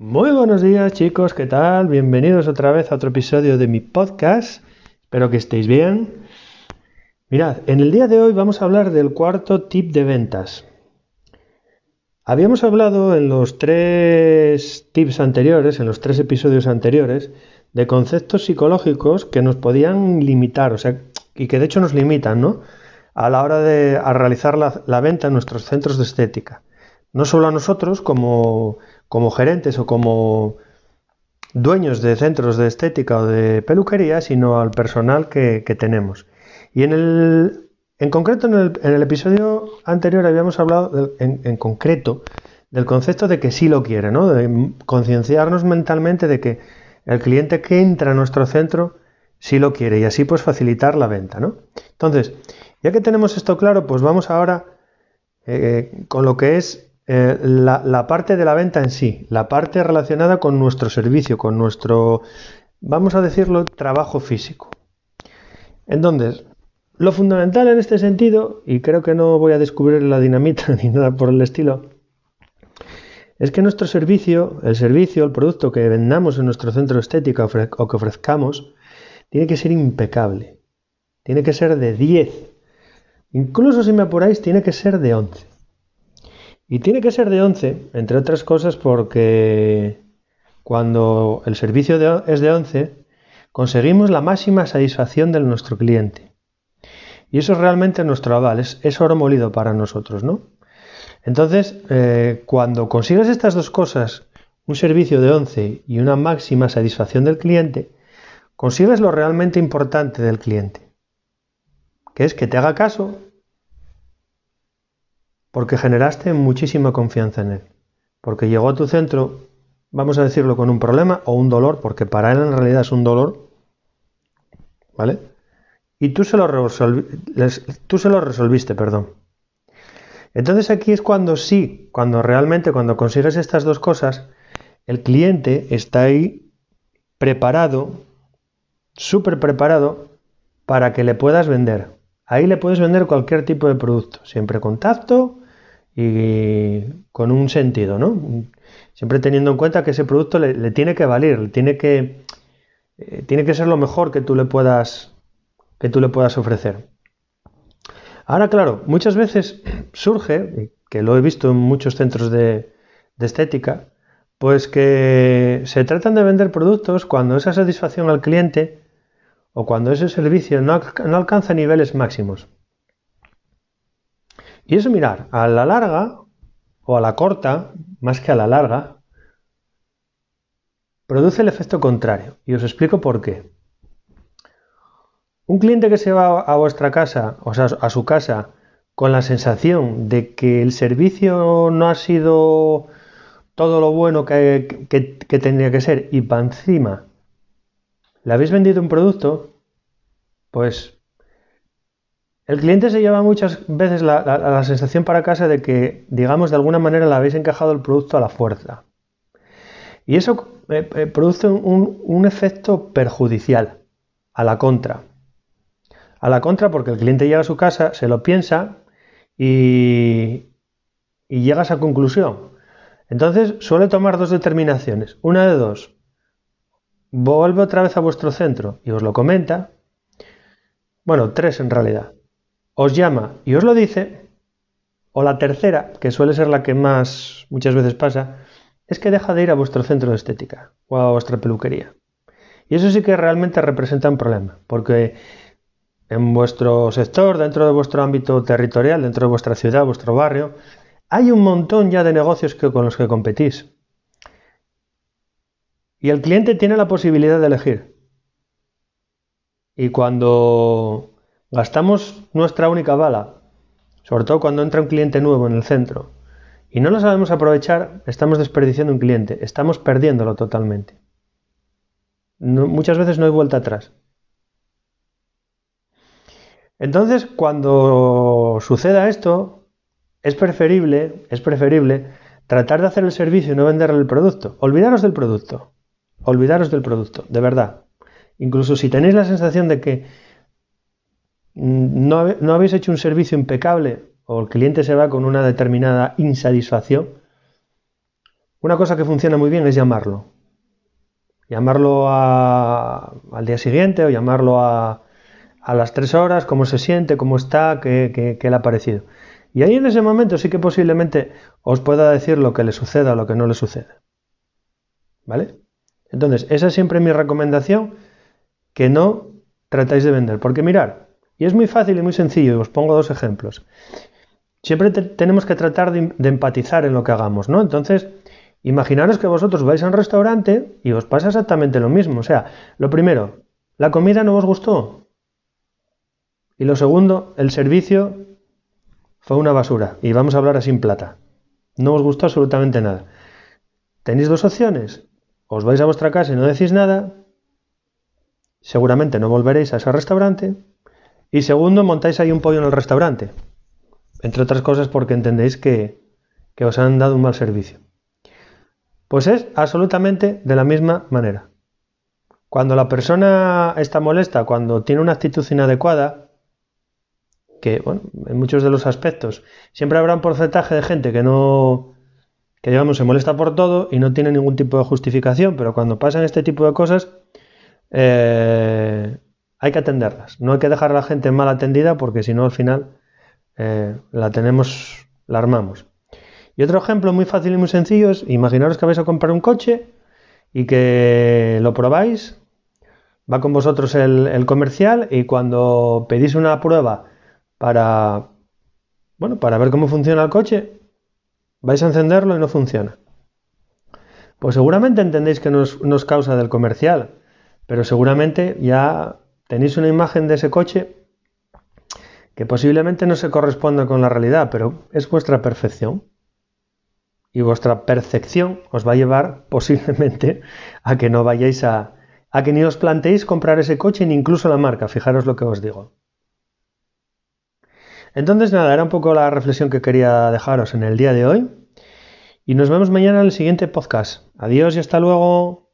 Muy buenos días chicos, ¿qué tal? Bienvenidos otra vez a otro episodio de mi podcast. Espero que estéis bien. Mirad, en el día de hoy vamos a hablar del cuarto tip de ventas. Habíamos hablado en los tres tips anteriores, en los tres episodios anteriores, de conceptos psicológicos que nos podían limitar, o sea, y que de hecho nos limitan, ¿no? A la hora de realizar la, la venta en nuestros centros de estética. No solo a nosotros como como gerentes o como dueños de centros de estética o de peluquería, sino al personal que, tenemos. Y en el, en concreto, en el, episodio anterior habíamos hablado en, concreto del concepto de que sí lo quiere, ¿no? De concienciarnos mentalmente de que el cliente que entra a nuestro centro sí lo quiere y así pues facilitar la venta, ¿no? Entonces, ya que tenemos esto claro, pues vamos ahora eh, con lo que es eh, la, parte de la venta en sí, la parte relacionada con nuestro servicio, con nuestro, vamos a decirlo, trabajo físico. Entonces, lo fundamental en este sentido, y creo que no voy a descubrir la dinamita ni nada por el estilo, es que nuestro servicio, el servicio, el producto que vendamos en nuestro centro estético o que ofrezcamos, tiene que ser impecable. Tiene que ser de 10. Incluso si me apuráis, tiene que ser de 11. Y tiene que ser de 11, entre otras cosas porque cuando el servicio es de 11, conseguimos la máxima satisfacción de nuestro cliente. Y eso es realmente nuestro aval, es, oro molido para nosotros, ¿no? Entonces, eh, cuando consigues estas dos cosas, un servicio de 11 y una máxima satisfacción del cliente, consigues lo realmente importante del cliente, que es que te haga caso porque generaste muchísima confianza en él, porque llegó a tu centro, vamos a decirlo, con un problema o un dolor, porque para él en realidad es un dolor, ¿vale? Y tú se lo, resolviste, perdón. Entonces aquí es cuando sí, cuando realmente, cuando consigues estas dos cosas, el cliente está ahí preparado, súper preparado, para que le puedas vender. Ahí le puedes vender cualquier tipo de producto, siempre con tacto y con un sentido, ¿no? Siempre teniendo en cuenta que ese producto le, tiene que valer, tiene que, eh, tiene que ser lo mejor que tú le puedas, que tú le puedas ofrecer. Ahora, claro, muchas veces surge, que lo he visto en muchos centros de, de estética, pues que se tratan de vender productos cuando esa satisfacción al cliente o cuando ese servicio no, alcanza niveles máximos. Y eso mirar, a la larga o a la corta, más que a la larga, produce el efecto contrario. Y os explico por qué. Un cliente que se va a vuestra casa, o sea, a su casa, con la sensación de que el servicio no ha sido todo lo bueno que, tendría que ser y para encima le habéis vendido un producto, pues el cliente se lleva muchas veces la, sensación para casa de que, digamos, de alguna manera le habéis encajado el producto a la fuerza. Y eso eh, eh, produce un, efecto perjudicial, a la contra. A la contra porque el cliente llega a su casa, se lo piensa y, y llega a esa conclusión. Entonces suele tomar dos determinaciones. Una de dos vuelve otra vez a vuestro centro y os lo comenta, bueno, tres en realidad, os llama y os lo dice, o la tercera, que suele ser la que más muchas veces pasa, es que deja de ir a vuestro centro de estética o a vuestra peluquería. Y eso sí que realmente representa un problema, porque en vuestro sector, dentro de vuestro ámbito territorial, dentro de vuestra ciudad, vuestro barrio, hay un montón ya de negocios que, con los que competís. Y el cliente tiene la posibilidad de elegir. Y cuando gastamos nuestra única bala, sobre todo cuando entra un cliente nuevo en el centro, y no lo sabemos aprovechar, estamos desperdiciando un cliente, estamos perdiéndolo totalmente. muchas veces no hay vuelta atrás. Entonces, cuando suceda esto, es preferible, es preferible tratar de hacer el servicio y no venderle el producto. Olvidaros del producto. Olvidaros del producto, de verdad. Incluso si tenéis la sensación de que no, habéis hecho un servicio impecable o el cliente se va con una determinada insatisfacción, una cosa que funciona muy bien es llamarlo. Llamarlo al día siguiente o llamarlo a, las tres horas, cómo se siente, cómo está, qué, le ha parecido. Y ahí en ese momento sí que posiblemente os pueda decir lo que le suceda o lo que no le sucede. ¿Vale? Entonces, esa es siempre mi recomendación, que no tratáis de vender. Porque mirar, y es muy fácil y muy sencillo, os pongo dos ejemplos. Siempre tenemos que tratar de, de, empatizar en lo que hagamos, ¿no? Entonces, imaginaros que vosotros vais a un restaurante y os pasa exactamente lo mismo. O sea, lo primero, la comida no os gustó. Y lo segundo, el servicio fue una basura. Y vamos a hablar así en plata. No os gustó absolutamente nada. Tenéis dos opciones. Os vais a vuestra casa y no decís nada. Seguramente no volveréis a ese restaurante. Y segundo, montáis ahí un pollo en el restaurante. Entre otras cosas porque entendéis que, os han dado un mal servicio. Pues es absolutamente de la misma manera. Cuando la persona está molesta, cuando tiene una actitud inadecuada, que, bueno, en muchos de los aspectos, siempre habrá un porcentaje de gente que no, que digamos, se molesta por todo y no tiene ningún tipo de justificación, pero cuando pasan este tipo de cosas, eh, hay que atenderlas. No hay que dejar a la gente mal atendida porque si no, al final eh, la tenemos, la armamos. Y otro ejemplo muy fácil y muy sencillo es, imaginaros que vais a comprar un coche y que lo probáis, va con vosotros el comercial y cuando pedís una prueba para, bueno, para ver cómo funciona el coche, vais a encenderlo y no funciona. Pues seguramente entendéis que no es, causa del comercial, pero seguramente ya tenéis una imagen de ese coche que posiblemente no se corresponda con la realidad, pero es vuestra perfección. Y vuestra percepción os va a llevar posiblemente a que no vayáis a, a que ni os planteéis comprar ese coche ni incluso la marca, fijaros lo que os digo. Entonces, nada, era un poco la reflexión que quería dejaros en el día de hoy. Y nos vemos mañana en el siguiente podcast. Adiós y hasta luego.